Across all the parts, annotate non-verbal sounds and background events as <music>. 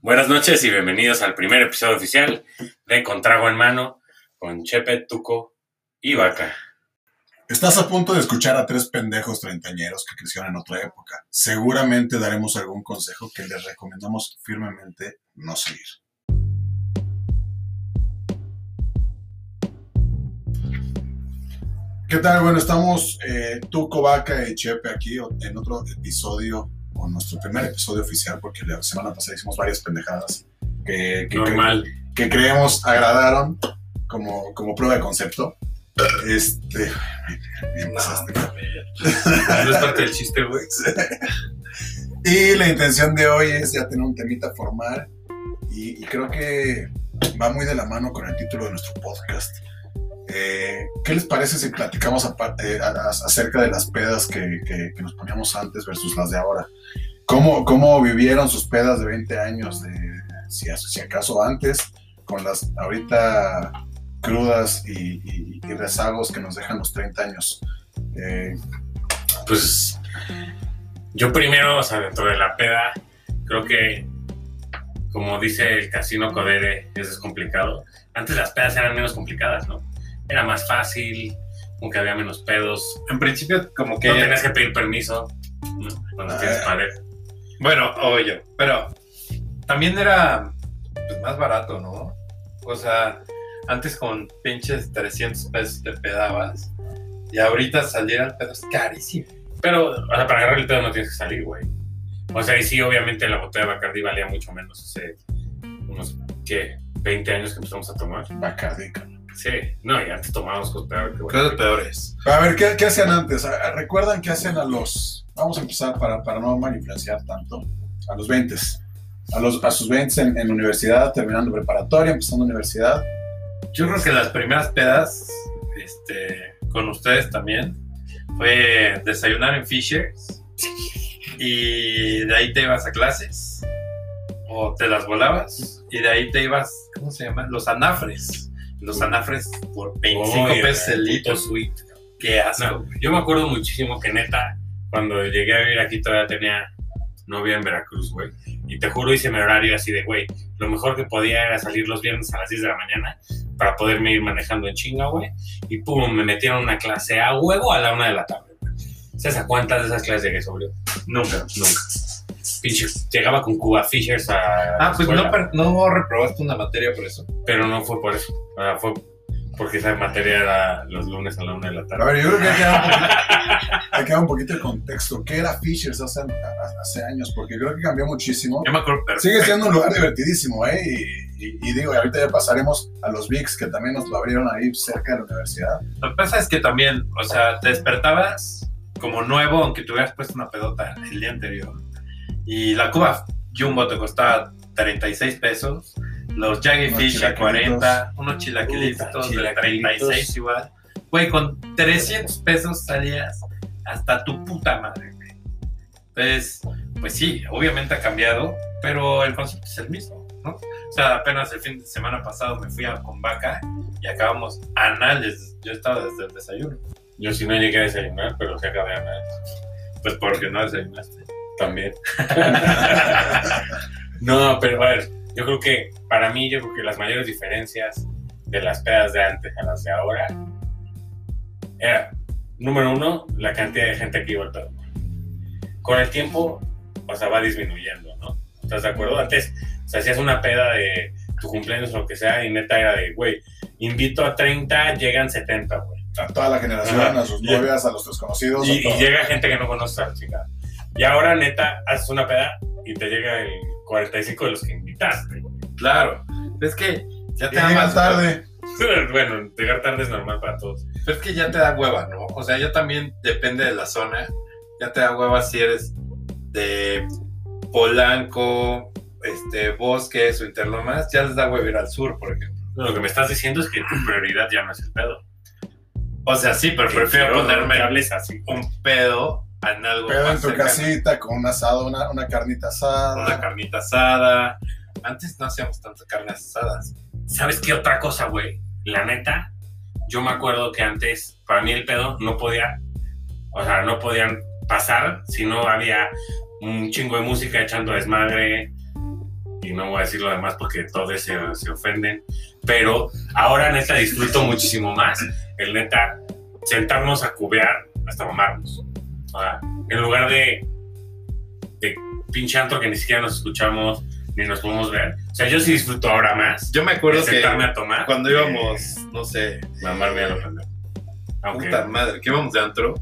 Buenas noches y bienvenidos al primer episodio oficial de Contrago en Mano con Chepe, Tuco y Vaca. Estás a punto de escuchar a tres pendejos treintañeros que crecieron en otra época. Seguramente daremos algún consejo que les recomendamos firmemente no seguir. ¿Qué tal? Bueno, estamos eh, Tuco, Vaca y Chepe aquí en otro episodio, o nuestro primer episodio oficial, porque la semana pasada hicimos varias pendejadas que, que, Normal. que creemos agradaron como, como prueba de concepto. Este. ya empezaste. No es parte del chiste, güey. <laughs> Y la intención de hoy es ya tener un temita formal y, y creo que va muy de la mano con el título de nuestro podcast. Eh, ¿Qué les parece si platicamos apa- eh, acerca de las pedas que, nos poníamos antes versus las de ahora? ¿Cómo, cómo vivieron sus pedas de 20 años, si, acaso antes, con las ahorita crudas y rezagos que nos dejan los 30 años? Eh, Pues yo primero, o sea, dentro de la peda, creo que, como dice el casino Codere, eso es complicado. Antes las pedas eran menos complicadas, ¿no? Era más fácil, como que había menos pedos. En principio, como que. No tenías que pedir permiso ¿no? cuando Ah. tienes pareja. Bueno, oye, pero también era pues, más barato, ¿no? O sea, antes con pinches 300 pesos te pedabas. Y ahorita salir al pedo es carísimo. Pero, o sea, para agarrar el pedo no tienes que salir, güey. O sea, y sí, obviamente la botella de Bacardi valía mucho menos hace unos, ¿qué? 20 años que empezamos a tomar. Bacardi. Sí, no, y antes tomábamos cosas peor que Cosas peores. A ver, ¿qué, qué hacían antes? Ah, ¿Recuerdan qué hacían a los... Vamos a empezar para, para no mal influenciar tanto. A los 20. A, los, a sus 20 en, en universidad, terminando preparatoria, empezando universidad. Yo creo que las primeras pedas, este, con ustedes también, fue desayunar en Fishers y de ahí te ibas a clases o te las volabas y de ahí te ibas, ¿cómo se llama? Los anafres. Los anafres por 25 Oye, pesos el litro. sweet. Qué asco. No, yo me acuerdo muchísimo que neta, cuando llegué a vivir aquí todavía tenía novia en Veracruz, güey. Y te juro, hice mi horario así de, güey, lo mejor que podía era salir los viernes a las 10 de la mañana para poderme ir manejando en chinga, güey. Y pum, me metieron una clase a huevo a la una de la tarde. ¿Sabes a cuántas de esas clases llegué sobrio? Nunca, nunca. Pinche, llegaba con Cuba Fishers a. Ah, pues no, no reprobaste una materia por eso. Pero no fue por eso. O sea, fue porque esa materia era los lunes a la una de la A tarde. ver, yo creo que <laughs> hay que dar un poquito, de contexto. ¿Qué era Fishers hace, a- hace años? Porque creo que cambió muchísimo. Yo me acuerdo perfecto. Sigue siendo un lugar divertidísimo, ¿eh? Y, y- y digo, ahorita ya pasaremos a los VIX, que también nos lo abrieron ahí cerca de la universidad. Lo que pasa es que también, o sea, te despertabas como nuevo, aunque te hubieras puesto una pedota el día anterior. Y la cuba Jumbo te costaba 36 pesos. Los Jaggy Unos Fish a chilaquilitos. 40, unos chilaquilitos de chilaquilitos. 36 igual. Güey, con 300 pesos salías hasta tu puta madre, güey. Entonces, pues sí, obviamente ha cambiado, pero el concepto es el mismo, ¿no? O sea, apenas el fin de semana pasado me fui a con vaca y acabamos anales. Yo estaba desde el desayuno. Yo sí no llegué a desayunar, pero sí acabé a nada. Pues porque no desayunaste. También. <laughs> no, pero a ver, yo creo que para mí, yo creo que las mayores diferencias de las pedas de antes a las de ahora era, número uno, la cantidad de gente que iba al pedo. Con el tiempo, o sea, va disminuyendo, ¿no? ¿Estás de acuerdo? Antes, o sea, hacías una peda de tu cumpleaños o lo que sea, y neta era de, güey, invito a 30, llegan 70, güey. A toda la generación, Ajá. a sus Y- novias, a los desconocidos. Y, a y todo. llega gente que no conoces a la chingada. Y ahora, neta, haces una peda y te llega el 45 de los que invitaste. güey. Claro. Es que ya te da tarde. <laughs> Bueno, llegar tarde es normal para todos. Pero es que ya te da hueva, ¿no? O sea, ya también depende de la zona. Ya te da hueva si eres de Polanco, este, Bosques o Interlomas. Ya les da hueva ir al sur, por ejemplo. Lo que me estás diciendo es que tu prioridad ya no es el pedo. O sea, sí, pero prefiero ponerme así. un pedo en algo Pedo en tu cercano. casita con un asado, una, una carnita asada. Una carnita asada. Antes no hacíamos tantas carnes asadas. ¿Sabes qué otra cosa, güey? La neta, yo me acuerdo que antes, para mí el pedo no podía, o sea, no podían pasar si no había un chingo de música echando desmadre, y no voy a decir lo demás porque todos se, se ofenden, pero ahora neta disfruto muchísimo más el neta sentarnos a cubear hasta mamarnos. O sea, en lugar de, de pinche antro que ni siquiera nos escuchamos ni nos podemos ver. O sea, yo sí disfruto ahora más Yo me acuerdo que sentarme a tomar. cuando íbamos, no sé, Mamarme a lo pendejo. Aunque, puta madre, que íbamos de antro.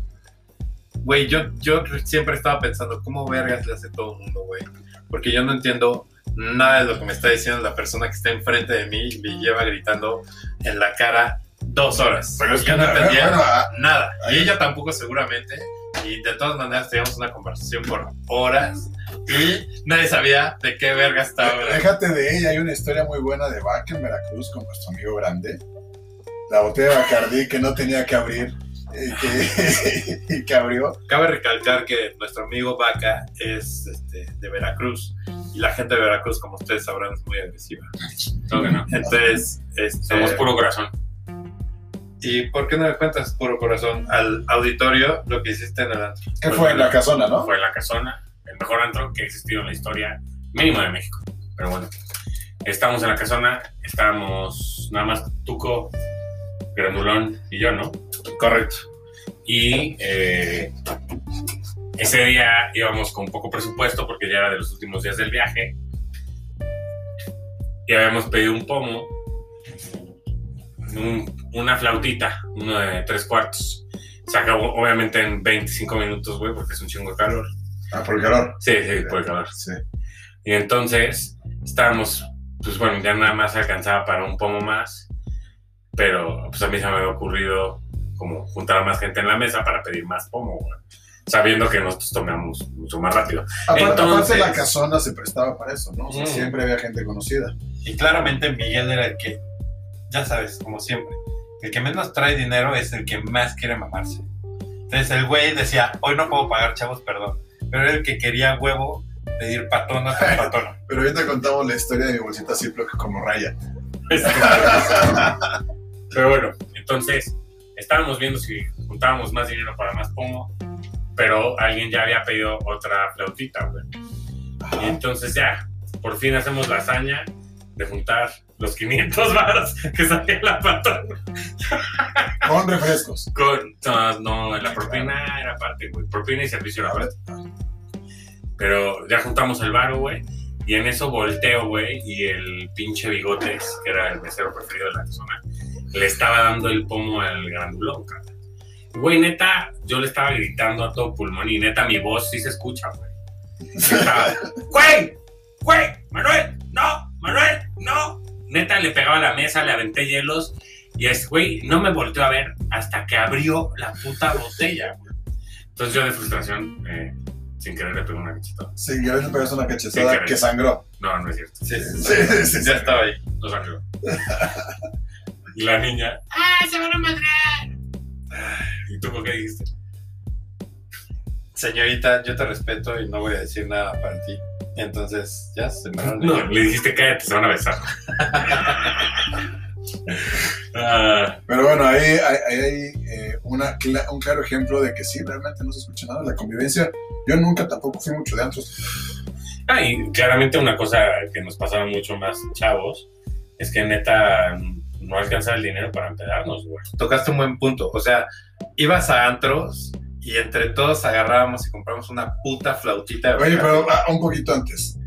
Güey, yo, yo siempre estaba pensando, ¿cómo vergas le hace todo el mundo, güey? Porque yo no entiendo nada de lo que me está diciendo la persona que está enfrente de mí y me lleva gritando en la cara dos horas. Pero es que yo no entendía bueno, nada. Y ella tampoco seguramente. Y de todas maneras teníamos una conversación por horas y nadie sabía de qué verga estaba hablando. Déjate de ella, hay una historia muy buena de Vaca en Veracruz con nuestro amigo grande. La botella de Bacardí que no tenía que abrir y que, <laughs> y que abrió. Cabe recalcar que nuestro amigo Vaca es este, de Veracruz y la gente de Veracruz, como ustedes sabrán, es muy agresiva. que no. Entonces, este, Somos puro corazón. ¿Y por qué no le cuentas puro corazón al auditorio lo que hiciste en el antro? ¿Qué fue en la casona, no? Fue la casona, el mejor antro que ha existido en la historia mínimo de México. Pero bueno, estamos en la casona, estábamos nada más Tuco, Grandulón y yo, ¿no? Correcto. Y eh, ese día íbamos con poco presupuesto porque ya era de los últimos días del viaje. Y habíamos pedido un pomo, un- una flautita, uno de tres cuartos. Se acabó obviamente en 25 minutos, güey, porque es un chingo de calor. Ah, por el calor. Sí, sí, por el calor. Sí. Y entonces estábamos, pues bueno, ya nada más alcanzaba para un pomo más, pero pues a mí se me había ocurrido como juntar a más gente en la mesa para pedir más pomo, güey, sabiendo que nosotros tomamos mucho más rápido. Aparte, Entonces- aparte la casona se prestaba para eso, ¿no? O sea, Mm. siempre había gente conocida. Y claramente Miguel era el que, ya sabes, como siempre, el que menos trae dinero es el que más quiere mamarse. Entonces el güey decía, hoy no puedo pagar, chavos, perdón. Pero era el que quería huevo pedir patona tras patona. <laughs> Pero ahorita contamos la historia de mi bolsita Ziploc como raya. <laughs> Pero bueno, entonces estábamos viendo si juntábamos más dinero para más pomo, pero alguien ya había pedido otra flautita, güey. Y entonces ya, por fin hacemos la hazaña de juntar los 500 baros que salía la patrona. Con refrescos. Con, no, no, la propina era parte, güey. Propina y servicio era parte. Pero ya juntamos el varo, güey. Y en eso volteo, güey. Y el pinche bigotes, que era el mesero preferido de la zona, le estaba dando el pomo al grandulón, cabrón. Güey, neta, yo le estaba gritando a todo pulmón y neta mi voz sí se escucha, güey. Estaba, <laughs> güey, güey, Manuel, no, Manuel, no. Neta, le pegaba a la mesa, le aventé hielos y es, güey, no me volteó a ver hasta que abrió la puta botella, güey. Entonces yo de frustración, eh, sin querer le pegué una cacheta. Sí, que a veces pegas una cachetada que- sangró. No, no es cierto. Sí, Sí, sí, sí. ya estaba ahí. No salió. y la niña, ¡ah, se van a madrear! ¿Y tú por qué dijiste? Señorita, yo te respeto y no voy a decir nada para ti. Entonces, ya se me No, le dijiste cállate, se van a besar. <laughs> Ah, Pero bueno, ahí hay, hay, eh, una, cla- un claro ejemplo de que sí, realmente no se escucha nada. La convivencia, yo nunca tampoco fui mucho de antros. ah, y claramente una cosa que nos pasaba mucho más chavos es que neta no alcanzaba el dinero para empedarnos, güey. tocaste un buen punto. O sea, ibas a antros y entre todos agarrábamos y compramos una puta flautita. de Oye, pero ah, un poquito antes.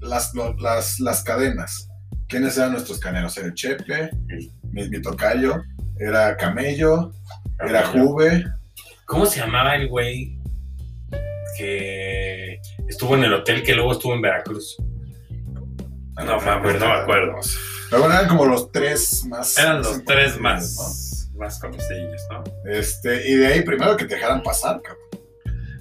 Las, lo- las, las cadenas. ¿Quiénes eran nuestros caneros? Era el Chepe, mi, mi tocayo, era Camello, era Juve. ¿Cómo se llamaba el güey que estuvo en el hotel que luego estuvo en Veracruz? No mames, no me acuerdo. Pero bueno, eran como los tres más. Eran los tres más, más conocidillos, ¿no? Este, y de ahí primero que te dejaran pasar, cabrón.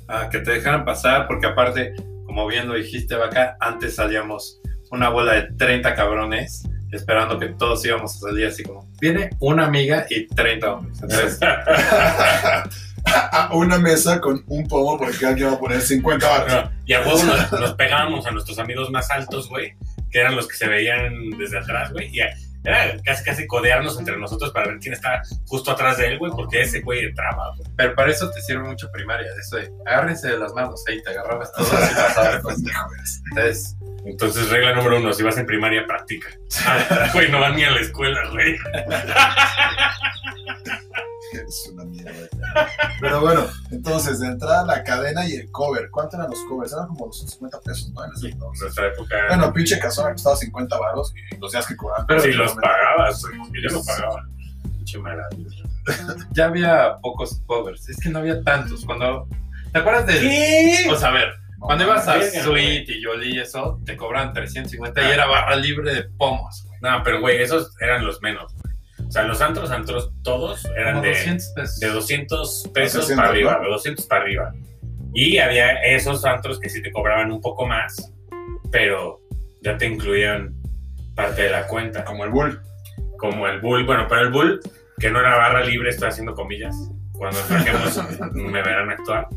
Ah, que te dejaran pasar, porque aparte, como bien lo dijiste, Vaca, antes salíamos una bola de 30 cabrones esperando que todos íbamos a salir así como, viene una amiga y 30 hombres. Entonces, <laughs> <laughs> A una mesa con un pomo porque cada quien va a poner 50 baros. No, y a huevo nos, nos pegábamos a nuestros amigos más altos, güey, que eran los que se veían desde atrás, güey, y era casi casi codearnos entre nosotros para ver quién está justo atrás de él, güey, porque ese güey entraba, güey. pero para eso te sirve mucho primaria, eso de agárrense de las manos, ahí te agarrabas todos y pasabas. Eres. Entonces, Entonces, regla número uno, si vas en primaria, practica. <laughs> Güey, no van ni a la escuela, güey. <laughs> Es una mierda. Pero bueno, entonces, de entrada la cadena y el cover. ¿Cuánto eran los covers? Eran como 250 pesos, ¿no? En ese entonces. nuestra época, Bueno, pinche casona costaba 50 baros y los días que cobraban. Pero si los pagabas, Yo los pagaba. Pinche maravilla. <laughs> Ya había pocos covers. Es que no había tantos. Cuando. ¿Te acuerdas de.? ¿Qué? O sea, a ver, No, cuando ibas a Sweet y Yoli y eso, te cobraban 350 y era barra libre de pomos, güey. No, pero güey, esos eran los menos. O sea, los antros, antros, todos eran Como de, 200 pesos. de 200 pesos 300, para arriba, ¿no? de 200 para arriba. Y había esos antros que sí te cobraban un poco más, pero ya te incluían parte de la cuenta, Como el Bull. como el Bull. Bueno, pero el Bull, que no era barra libre, estoy haciendo comillas, cuando trajemos <laughs> me verán actuar.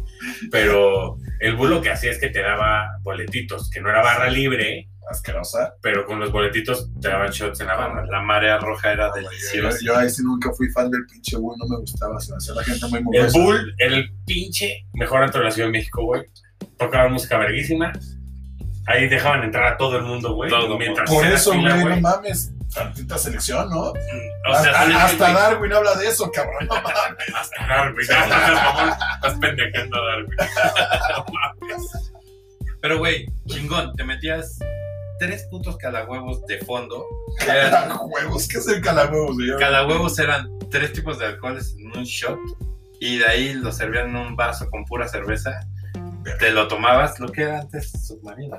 Pero el Bull lo que hacía es que te daba boletitos, que no era barra libre, Asquerosa. pero con los boletitos te daban shots en la barra. La marea roja era Yo, deliciosa. yo ahí sí nunca fui fan del pinche Bull, no me gustaba. Se hacía la gente muy El mugrosa. Bull era el pinche mejor antro de la Ciudad de México, güey. Tocaban música verguísima. Ahí dejaban entrar a todo el mundo, güey. Todo Mientras Por eso, fila, güey, no mames. Tantita selección, ¿no? O sea, hasta, güey, Darwin habla de eso, cabrón. No mames. Hasta Darwin. No, no. Estás pendejando a Darwin. Pero, güey, chingón, te metías tres putos calahuevos de fondo. <laughs> Eran- Huevos, ¿qué es el calahuevos? Calahuevos eran tres tipos de alcoholes en un shot. Y de ahí lo servían en un vaso con pura cerveza. Te lo tomabas, lo que era antes submarino.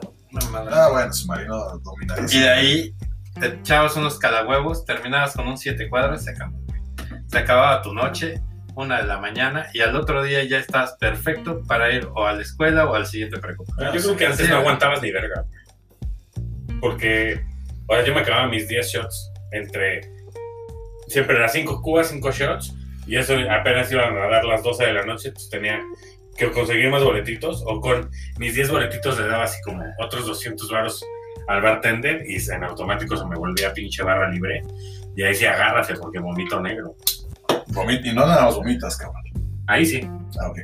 Ah, bueno, submarino dominadísimo. Y de ahí te echabas unos calahuevos, terminabas con un siete cuadros y se acabó. Se acababa tu noche, una de la mañana, y al otro día ya estabas perfecto para ir o a la escuela o al siguiente preocupado. Yo creo que antes Sí, no aguantabas ni verga. güey. Porque ahora yo me acababa mis 10 shots entre. Siempre era 5 cubas, 5 shots. Y eso apenas iban a dar las 12 de la noche. Pues tenía que conseguir más boletitos. O con mis 10 boletitos le daba así como otros 200 varos al bartender. Y en automático se me volvía pinche barra libre. Y ahí sí agárrate porque vomito negro. Vomit- y no nada más vomitas, cabrón. Ahí sí. Ah, ok.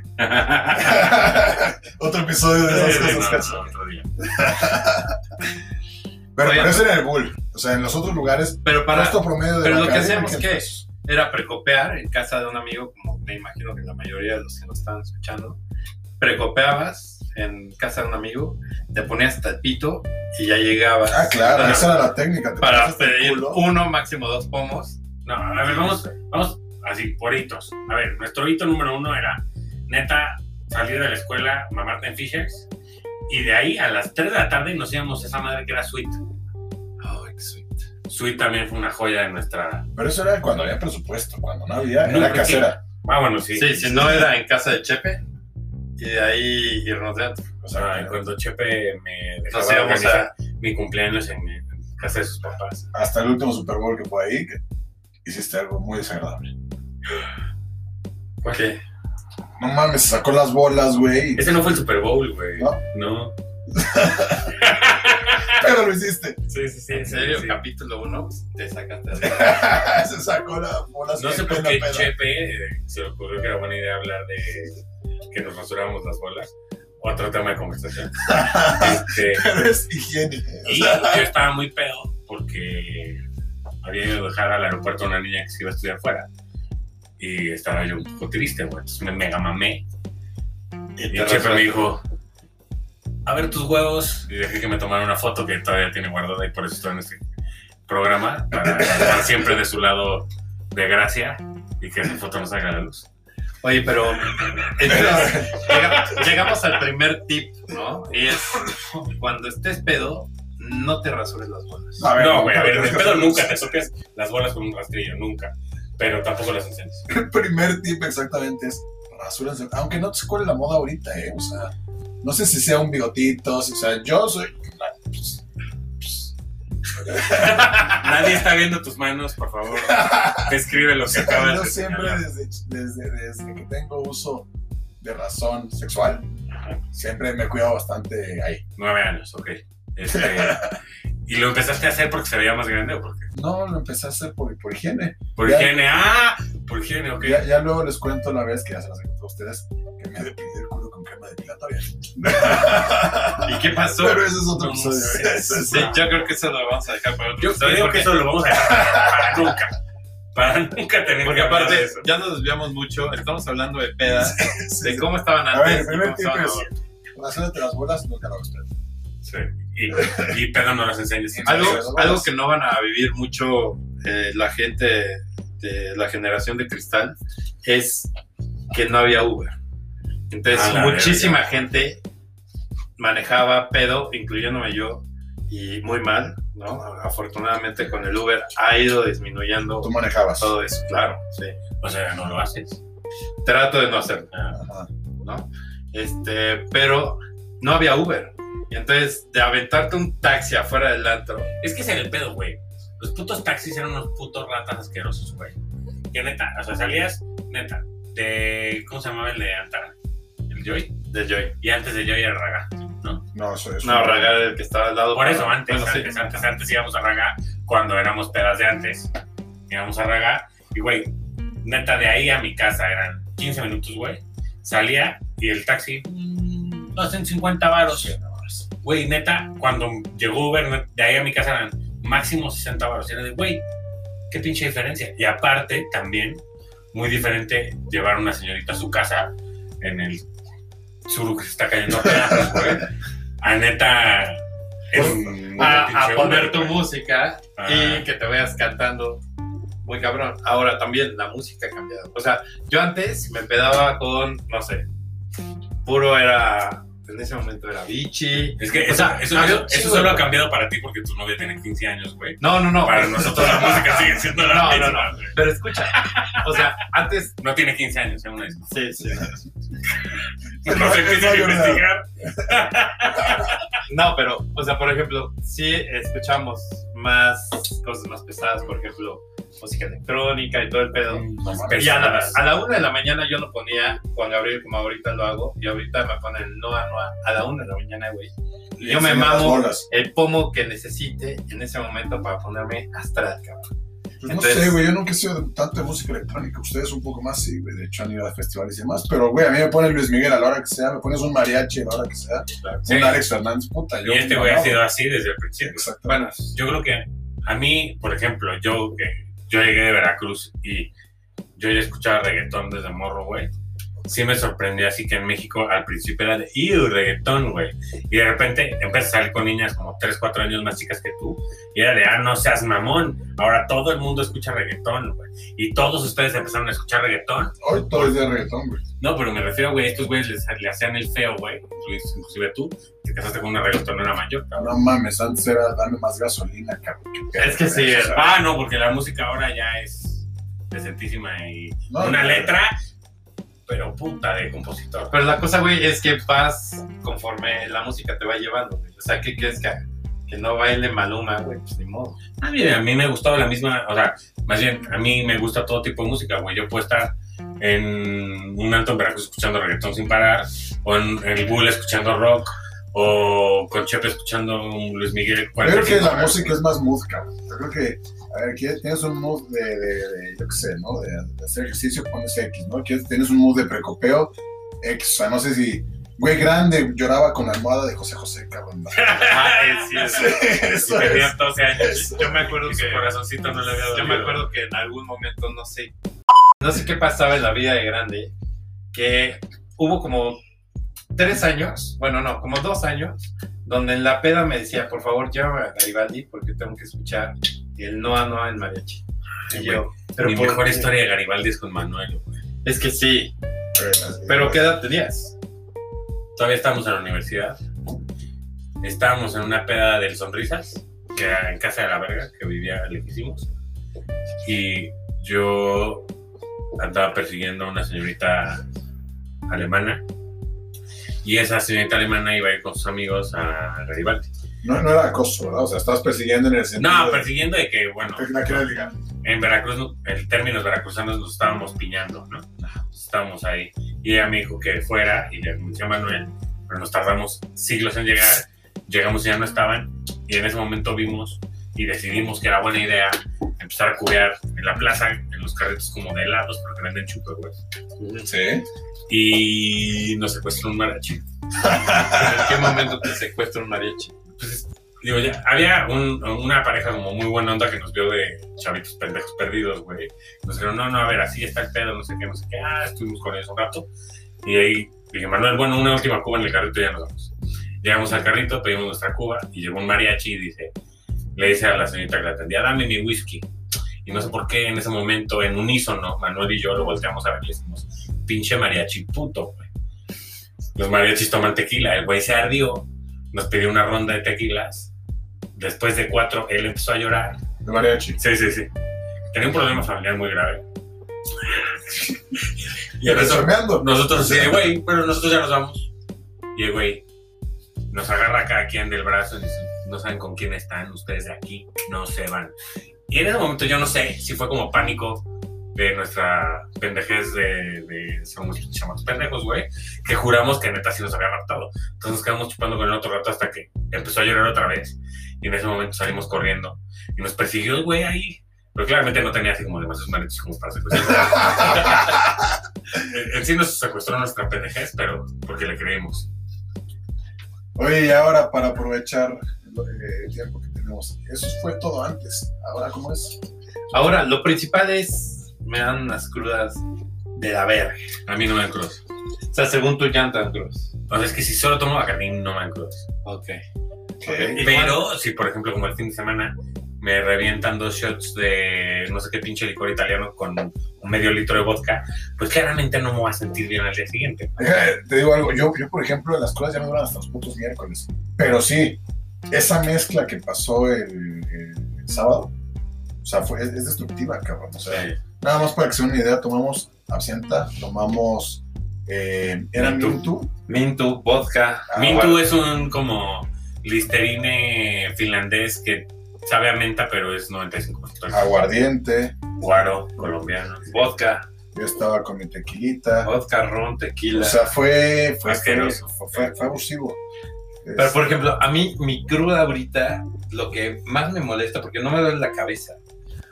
<laughs> Otro episodio de <laughs> esas No, cosas hacen. no, otro día. <laughs> Pero, Oye, pero eso era el Bull. O sea, en los otros lugares, Pero para, costo promedio de pero la lo que hacíamos, 500 ¿qué? pesos. era precopear en casa de un amigo, como me imagino que la mayoría de los que nos están escuchando. Precopeabas en casa de un amigo, te ponías hasta el pito y ya llegabas. Ah, claro, para- esa era la técnica. Para pedir uno, máximo dos pomos. No, a ver, vamos, vamos así, por hitos. A ver, nuestro hito número uno era, neta, salir de la escuela, mamarte en Fishers, y de ahí a las 3 de la tarde nos íbamos a esa madre que era Sweet. Ay, qué sweet. Sweet también fue una joya de nuestra... Pero eso era cuando había presupuesto. Cuando no había, No, era porque- casera. Ah, bueno, sí. Sí, si no era en casa de Chepe y de ahí irnos de antro. O sea, sea, cuando Chepe me dejaba Nos íbamos organizar mi cumpleaños en, casa de sus papás. hasta el último Super Bowl que fue ahí, que hiciste algo muy desagradable. ¿Qué? No mames, sacó las bolas, güey. Ese no fue el Super Bowl, güey. ¿No? No. <laughs> Pero lo hiciste. Sí, sí, sí. ¿En serio? sí. Capítulo 1, te sacaste de... <laughs> Se sacó las bolas. No sé por qué. Chepe eh, se le ocurrió que era buena idea hablar de que nos rasurábamos las bolas. Otro tema de conversación. <laughs> Este, Pero es higiene. Y yo estaba muy pedo porque había ido a dejar al aeropuerto a una niña que se iba a estudiar fuera. Y estaba yo un poco triste, güey. Entonces me mega mamé. Y Y te Chepe me dijo, a ver tus huevos. Y dejé que me tomara una foto que todavía tiene guardada y por eso estoy en este programa. Para estar siempre de su lado de gracia y que esa foto no salga a la luz. Oye, pero entonces, llega- llegamos al primer tip, ¿no? Y es cuando estés pedo, no te rasures las bolas. A ver, No, güey, a ver, de pedo nunca te toques las bolas con un rastrillo, nunca. Pero tampoco las enseñes. <laughs> El primer tip exactamente es rasúrense. Aunque no sé cuál es la moda ahorita, ¿eh? O sea, no sé si sea un bigotito, si- o sea, yo soy. pues, pues, Nadie está viendo tus manos, por favor. Describe lo que acabas yo de siempre, desde, desde, desde que tengo uso de razón sexual, siempre me he cuidado bastante ahí. Nueve años, ok. Este, <laughs> ¿Y lo empezaste a hacer porque se veía más grande o por qué? No, lo empecé a hacer por, por higiene. Por Ya. higiene. ¡Ah! Por higiene, ok. Ya, ya luego les cuento la vez que ya se las conté a ustedes, que me depilé el culo con crema depilatoria. <laughs> ¿Y qué pasó? Pero ese es otro No episodio. es- Sí, yo creo que eso lo vamos a dejar para otro Yo episodio, creo porque- que eso lo vamos a dejar para <laughs> nunca. Para nunca tener Porque aparte, de eso. ya nos desviamos mucho, estamos hablando de pedas, <laughs> sí, de sí. cómo estaban A antes. ver, el primer tip es, las bolas nunca lo usted. Sí. Y, y pedo no las enseñes. <laughs> Algo, algo que no van a vivir mucho eh, la gente de la generación de cristal es que no había Uber. Entonces, A la muchísima gente manejaba pedo, incluyéndome yo, y muy mal, ¿no? Afortunadamente con el Uber ha ido disminuyendo Tú manejabas. todo eso, claro, sí. O sea, no lo haces. Trato de no hacerlo. Ah, Ajá. ¿no? Este, pero no había Uber. Y entonces, de aventarte un taxi afuera del antro, Es que ese era el pedo, güey. Los putos taxis eran unos putos ratas asquerosos, güey. Que neta, o sea, salías, neta, de. ¿Cómo se llamaba el de Antara? El Joy. de Joy. Y antes de Joy era Raga. No, eso es. No, Ragar el que estaba al lado. Por eso, antes, bueno, sí. antes, antes, antes íbamos a Raga cuando éramos pedas de antes. Íbamos a Raga y, güey, neta, de ahí a mi casa eran 15 minutos, güey. Salía y el taxi, no hacen 50 varos. Güey, neta, cuando llegó Uber, de ahí a mi casa eran máximo 60 varos. Era de, güey, qué pinche diferencia. Y aparte, también, muy diferente llevar a una señorita a su casa en el suru que se está cayendo a pedazos, güey. A neta. en una A, poner Uber, tu güey. música Ah. y que te vayas cantando muy cabrón. Ahora también la música ha cambiado. O sea, yo antes me pedaba con, no sé, puro era, en ese momento era Vichy. Es que sea, eso, eso- solo ha cambiado para ti porque tu novia tiene 15 años, güey. No, no, no. Para nosotros la música sigue siendo la No, no, misma, güey. Pero escucha, o sea, antes. No tiene 15 años, es una. Sí, sí. No a no, no, no. investigar. <laughs> No, pero, o sea, por ejemplo, sí escuchamos más cosas más pesadas, por ejemplo, música electrónica y todo el pedo. No. Y a la, a la una de la mañana yo lo ponía Juan Gabriel como ahorita lo hago, y ahorita me ponen Noa Noa a la una de la mañana, güey. Y yo me mamo el pomo que necesite en ese momento para ponerme astral, cabrón. Pues Entonces- no sé, güey, yo nunca he sido de- tanto de música electrónica. Ustedes un poco más, sí, güey. De hecho, han ido a festivales y demás. Pero, güey, a mí me ponen Luis Miguel a la hora que sea, me pones un mariachi a la hora que sea, Sí. un Alex Fernández, puta. Yo, Y este güey ha sido así desde el principio. Exacto. Bueno, Yo creo que a mí, por ejemplo, yo que yo llegué de Veracruz y yo ya escuchaba reggaetón desde morro, güey. Sí me sorprendió así que en México al principio era de ¡Ew, reggaetón, güey! Y de repente empiezas a salir con niñas como 3, 4 años más chicas que tú y era de ¡Ah, no seas mamón! Ahora todo el mundo escucha reggaetón, güey. Y todos ustedes empezaron a escuchar reggaetón. Hoy todo es de reggaetón, güey. No, pero me refiero, güey, estos güeyes les- le hacían el feo, güey. Inclusive- tú, te casaste con una reggaetonera mayor, cabrón. No mames, antes era dame más gasolina, cabrón. Es que sí, <laughs> sea, Ah, no, porque la música ahora ya es decentísima y no, una no, letra, pero puta de compositor. pero la cosa, güey, es que vas conforme la música te va llevando. O sea, ¿qué quieres que? Que no baile Maluma, güey, pues ni modo. A mí, a mí me gustaba la misma, o sea, más bien, a mí me gusta todo tipo de música, güey. Yo puedo estar en un alto en Veracruz escuchando reggaetón sin parar, o en, el Bull escuchando rock, o con Chepe escuchando un Luis Miguel. Yo creo que 45 la música es más mood, cabrón. Yo creo que, a ver, que tienes un mood de, de, de, yo qué sé, ¿no? De, de hacer ejercicio, pones X, ¿no? Quieres- Tienes un mood de precopeo, X. O sea, no sé si, güey, grande lloraba con la almohada de José José, cabrón. <laughs> Ah, es cierto. Sí, eso tenía es. 12 años. Yo me acuerdo Y su que corazoncito no le había Yo dolido. me acuerdo que en algún momento, no sé, no sé qué pasaba en la vida de grande, que hubo como tres años, bueno, no, como dos años, donde en la peda me decía, por favor, llévame a Garibaldi porque tengo que escuchar el Noa Noa en mariachi. Y yo, pero Mi ¿por mejor qué? historia de Garibaldi es con Manuel, güey. Es que sí, pero ¿qué edad tenías? Todavía estábamos en la universidad. Estábamos en una peda del Sonrisas, que era en casa de la verga, que vivía lejísimos. Y yo andaba persiguiendo a una señorita alemana. Y esa señorita alemana iba a ir con sus amigos a Garibaldi. No, no era acoso, ¿verdad? O sea, estabas persiguiendo en el sentido. No, de- persiguiendo de que, bueno, la en Veracruz, no- en términos veracruzanos, nos estábamos piñando, ¿no? Estábamos ahí. Y ella me dijo que fuera, y le anunció a Manuel, pero nos tardamos siglos en llegar. Llegamos y ya no estaban. Y en ese momento vimos y decidimos que era buena idea empezar a cubear en la plaza, en los carritos como de helados, porque venden chupe, güey. Sí. Y nos secuestró un mariachi. ¿En qué momento te secuestra un mariachi? Entonces, digo, ya, había un- una pareja como muy buena onda que nos vio de chavitos pendejos perdidos, güey. Nos dijeron, no, no, a ver, así está el pedo, no sé qué, no sé qué. Ah, estuvimos con ellos un rato. Y ahí dije, Manuel, bueno, una última cuba en el carrito y ya nos vamos. Llegamos al carrito, pedimos nuestra cuba y llegó un mariachi y dice, le dice a la señorita que la atendía, dame mi whisky. Y no sé por qué en ese momento, en unísono, Manuel y yo lo volteamos a ver y decimos, pinche mariachi puto, güey. Los mariachis toman tequila, el güey se ardió, nos pidió una ronda de tequilas. Después de cuatro, él empezó a llorar. De mariachi. Sí, sí, sí. Tenía un problema familiar muy grave. y el resto- nosotros de, güey, pero nosotros ya nos vamos. Y el güey nos agarra a cada quien del brazo y dice, no saben con quién están, ustedes de aquí no se van. Y en ese momento yo no sé si fue como pánico de nuestra pendejez de, de somos chamatos pendejos, güey, que juramos que neta sí nos había raptado. Entonces nos quedamos chupando con el otro rato hasta que empezó a llorar otra vez. Y en ese momento salimos corriendo y nos persiguió el güey ahí. Pero claramente no tenía así como demasiados mariachis como para secuestrar. <laughs> en, sí nos secuestró nuestra pendejez, pero porque le creímos. Oye, y ahora para aprovechar el tiempo que tenemos, eso fue todo antes. Ahora, ¿cómo es? Ahora, lo principal es, me dan unas crudas de la verga. A mí no me dan cruz. O sea, según tu llanta, cruz. O sea, es que si solo tomo Bacardín, no me dan cruz. Ok. ¿Qué? Pero si, por ejemplo, como el fin de semana, me revientan dos shots de no sé qué pinche licor italiano con un medio litro de vodka, pues claramente no me voy a sentir bien al día siguiente. Eh, Te digo algo, yo, yo por ejemplo, las cosas ya no duran hasta los putos miércoles. Pero sí, esa mezcla que pasó el, el- el sábado, o sea, fue, es, es destructiva, cabrón. O sea, Sí. nada más para que se den una idea, tomamos absenta, tomamos. Eh, ¿Era Mintu. Mintu? Vodka. Ah, Mintu bueno. es un como listerine finlandés que sabe a menta, pero es 95% alcohol. Aguardiente, Guaro, colombiano. Vodka, yo estaba con mi tequilita. vodka, ron, tequila. O sea, fue, fue, fue- fue abusivo. Pero, por ejemplo, a mí, mi cruda ahorita, lo que más me molesta, porque no me duele la cabeza.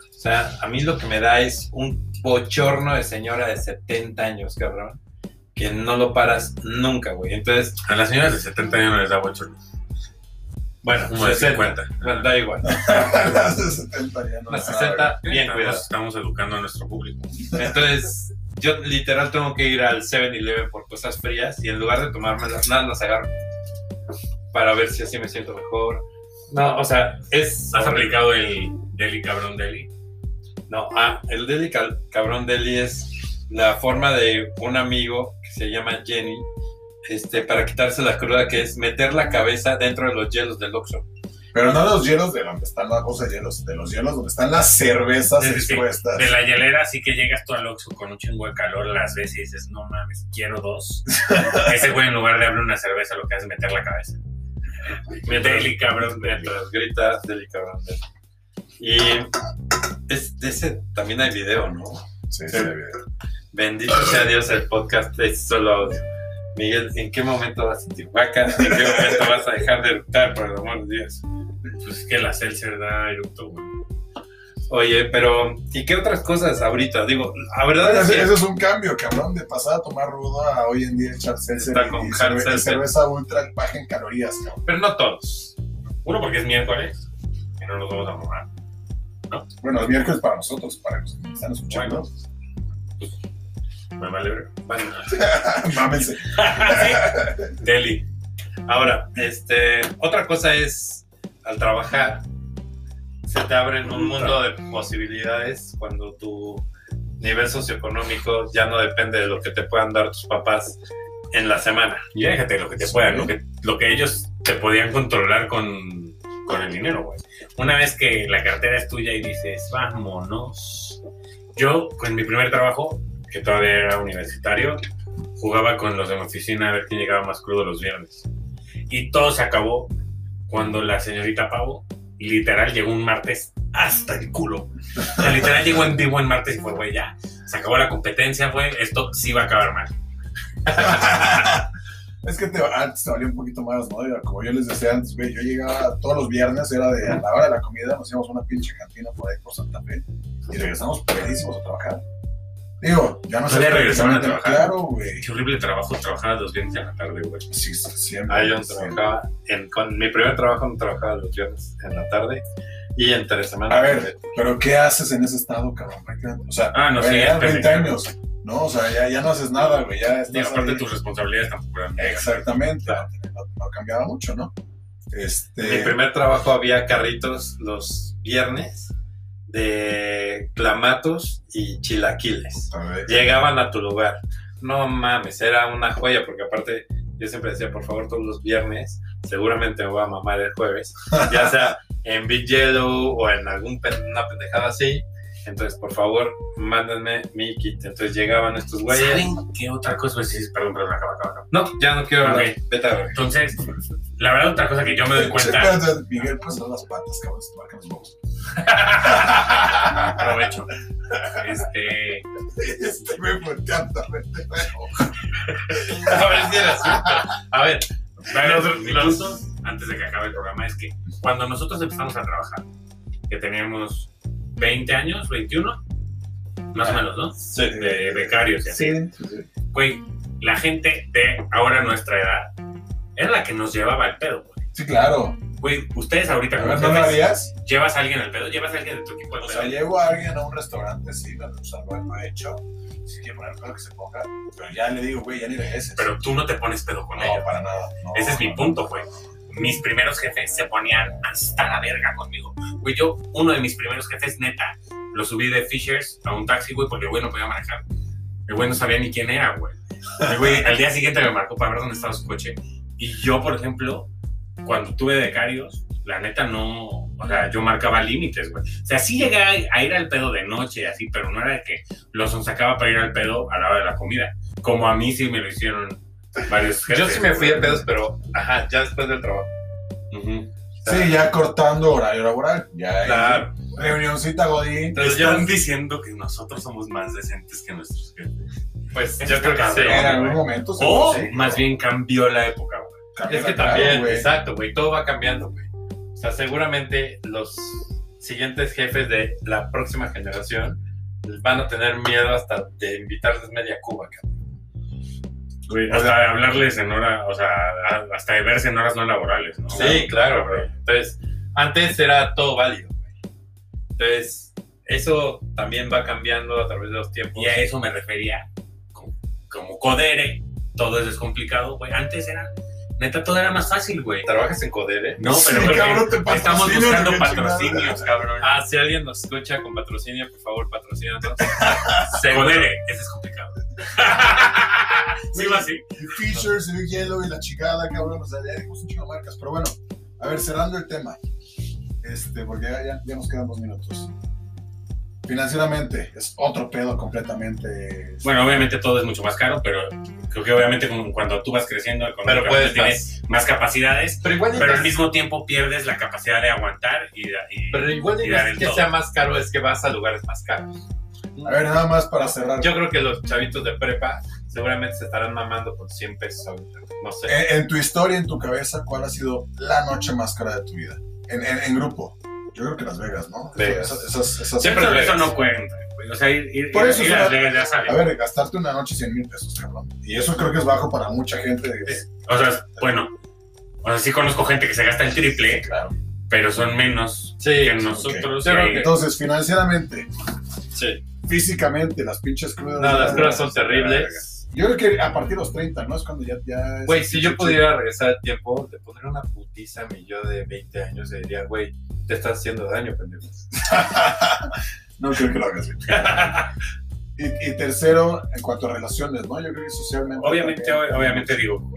O sea, a mí lo que me da es un bochorno de señora de 70 años, cabrón, que no lo paras nunca, güey. Entonces, A las señoras de 70 años no les da bochorno. bueno, Como de 60. 50. Bueno, da igual. <laughs> Las de 70 ya no. Las Ah, 60, bien estamos, cuidado. estamos educando a nuestro público. Entonces, yo literal tengo que ir al 7-Eleven por cosas frías y en lugar de tomármelas, nada más agarro para ver si así me siento mejor. No, o sea, es. ¿Has aplicado el Deli Cabrón Deli? No, ah, el Deli cal- Cabrón Deli es la forma de un amigo que se llama Jenny, este, para quitarse la cruda, que es meter la cabeza dentro de los hielos del Oxxo. Pero no los hielos de donde están las cosas de hielos, de los hielos donde están las cervezas Sí, expuestas. De la hielera, sí que llegas tú al Oxxo con un chingo de calor las veces y dices, no mames, quiero dos. <laughs> Ese güey en lugar de abrir una cerveza lo que hace es meter la cabeza. Deli Cabrón. Mientras gritas Deli Cabrón. Y es, de ese también hay video, ¿no? Sí, sí, Bendito sea Dios, el podcast es solo audio. Miguel, ¿en qué momento vas a sentir vaca? ¿En qué momento vas a dejar de eructar, por el amor de Dios? Pues es que la Celsius da eructo, güey. Oye, pero ¿y qué otras cosas ahorita? Digo, la verdad es que ese es un cambio, cabrón, de pasar a tomar rudo a hoy en día echar Está con y cerveza ultra baja en calorías, cabrón. pero no todos. Uno, porque es miércoles y no nos vamos a mojar. Bueno, el miércoles para nosotros, para los que están escuchando. Me vale. Bueno, <laughs> Mámense. <laughs> Deli. ahora, este, otra cosa es al trabajar se te abren un mundo de posibilidades cuando tu nivel socioeconómico ya no depende de lo que te puedan dar tus papás en la semana. Y déjate lo que te puedan, lo que, lo que ellos te podían controlar con, con el dinero, güey. Una vez que la cartera es tuya y dices, vámonos. Yo, con mi primer trabajo, que todavía era universitario, jugaba con los de mi oficina a ver quién llegaba más crudo los viernes. Y todo se acabó cuando la señorita Pavo, literal, llegó un martes hasta el culo. O sea, literal llegó en vivo en martes y fue, güey, ya. Se acabó la competencia, güey. Esto sí va a acabar mal. Es que te, antes te valía un poquito más, ¿no? Como yo les decía antes, güey, yo llegaba todos los viernes, era de a la hora de la comida, nos íbamos a una pinche cantina por ahí por Santa Fe y regresamos pedísimos a trabajar. Digo, ya no sé. ¿Todavía regresaban a trabajar? Claro, güey. Qué horrible trabajo trabajar los viernes en la tarde, güey. Sí, sí, siempre. Ahí yo trabajaba, en, con mi primer trabajo no trabajaba los viernes en la tarde y entre semana. A ver, pero ¿qué haces en ese estado, cabrón? O sea, Ah, no, ya es 20 terrible. años, ¿no? O sea, ya, ya no haces nada, güey, ya Y estás aparte ahí. tus responsabilidades tampoco eran. Exactamente, no, no cambiaba mucho, ¿no? Este... Mi primer trabajo había carritos los viernes de clamatos y chilaquiles. Llegaban a tu lugar. No mames, era una joya porque aparte yo siempre decía, por favor, todos los viernes, seguramente me voy a mamar el jueves, ya sea en Big Yellow o en algún pen- una pendejada así. Entonces, por favor, mándenme mi kit. Entonces llegaban estos güeyes. ¿Saben qué otra cosa? Pues sí, perdón, perdón, acaba, acaba, acaba. No, ya no quiero hablar. Vete a ver. Entonces, la verdad, otra cosa que yo me doy cuenta, <laughs> Miguel, pues las patas, cabrón, se te marcan los huevos. <laughs> aprovecho. Este, Este me volteando, <laughs> A ver si era cierto. A ver, Los, antes de que acabe el programa, es que cuando nosotros empezamos a trabajar, que teníamos 20 años, 21, más o menos, ¿no? sí. De becarios y así. Sí, sí. Güey, la gente de ahora nuestra edad era la que nos llevaba al pedo, güey. Sí, claro. Güey, ustedes ahorita ver, ¿no harías? llevas a alguien al pedo, llevas a alguien de tu equipo al O pedo. sea, llevo a alguien a un restaurante, sí, o sea, lo, lo he hecho. Si quiere poner pedo que se ponga. Pero ya le digo, güey, ya ni regreses. pero tú no te pones pedo con no, ellos. para nada. no, Ese es mi no, punto, no. güey. Mis primeros jefes se ponían hasta la verga conmigo. Güey, yo, uno de mis primeros jefes, neta, lo subí de Fishers a un taxi, güey, porque el güey no podía manejar. El güey no sabía ni quién era, güey. El güey al día siguiente me marcó para ver dónde estaba su coche. Y yo, por ejemplo, cuando tuve becarios, la neta no. O sea, yo marcaba límites, güey. O sea, sí llegué a, ir al pedo de noche, así, pero no era de que los sacaba para ir al pedo a la hora de la comida. Como a mí sí me lo hicieron varios jefes. Yo sí me fui de güey. pedos, pero ajá, ya después del trabajo. Sí, ya cortando horario laboral. Ya. Claro. Reunioncita Godín. Entonces yo, Están diciendo que nosotros somos más decentes que nuestros jefes. pues, yo creo que sí. En algún momento. O sí, más bien cambió la época, güey. Es que cara, también, güey. exacto, güey, todo va cambiando, güey. O sea, seguramente los siguientes jefes de la próxima generación van a tener miedo hasta de invitarles media Cuba, cabrón. Güey, Hasta de hablarles en hora, o sea, hasta de verse en horas no laborales, ¿no? Sí, claro, güey. Entonces, antes era todo válido, güey. Entonces, eso también va cambiando a través de los tiempos. Y a eso me refería. Como, como Codere, todo eso es complicado, güey. Antes era, neta, todo era más fácil, güey. ¿Trabajas en Codere? No, Sí, pero cabrón, te estamos buscando patrocinios, cabrón. Ah, si alguien nos escucha con patrocinio, por favor, patrocínanos. <laughs> Codere, ese es complicado. <laughs> sí, va así. Y Fishers, y Big Yellow y la chingada, cabrón. O sea, ya dimos un chingo de marcas. Pero bueno, a ver, cerrando el tema. Este, porque ya, ya, ya nos quedan dos minutos. Financieramente, es otro pedo completamente. Bueno, obviamente todo es mucho más caro, pero creo que obviamente cuando tú vas creciendo, Pero puedes tienes más capacidades, Pero igual, pero al mismo tiempo pierdes la capacidad de aguantar y, y- pero igual y que todo. sea más caro, es que vas a lugares más caros. A ver, nada más para cerrar. Yo creo que los chavitos de prepa seguramente se estarán mamando por 100 pesos ahorita. No sé. En, en tu historia, en tu cabeza, ¿cuál ha sido la noche más cara de tu vida? En, en, en grupo. Yo creo que Las Vegas, ¿no? Vegas. Esas, esas, esas- Siempre eso, Las eso no cuenta. O sea, ir, ir, Por eso ir es a Vegas. A ver, gastarte una noche 100 mil pesos, cabrón. Y eso creo que es bajo para mucha gente. O sea, bueno, o sea, sí conozco gente que se gasta el triple, Claro. pero son menos Sí, que nosotros. Yo creo y- que- Entonces, financieramente, Sí. Físicamente, las pinches crudas. No, las cosas son terribles. Yo creo que a partir de los 30, ¿no? Es cuando ya. Güey, si yo pudiera regresar al tiempo, le pondría una putiza a mi yo de 20 años y diría, güey, te estás haciendo daño, pendejo. <laughs> no creo que lo hagas. y, y tercero, en cuanto a relaciones, ¿no? Yo creo que socialmente. Obviamente, también. obviamente digo,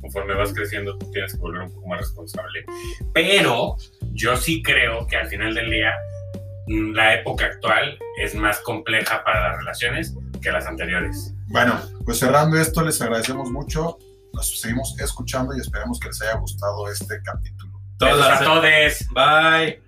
conforme vas creciendo, tú tienes que volver un poco más responsable. Pero yo sí creo que al final del día, la época actual es más compleja para las relaciones que las anteriores. Bueno, pues cerrando esto, les agradecemos mucho. Nos seguimos escuchando y esperemos que les haya gustado este capítulo. Las... a todos. Bye.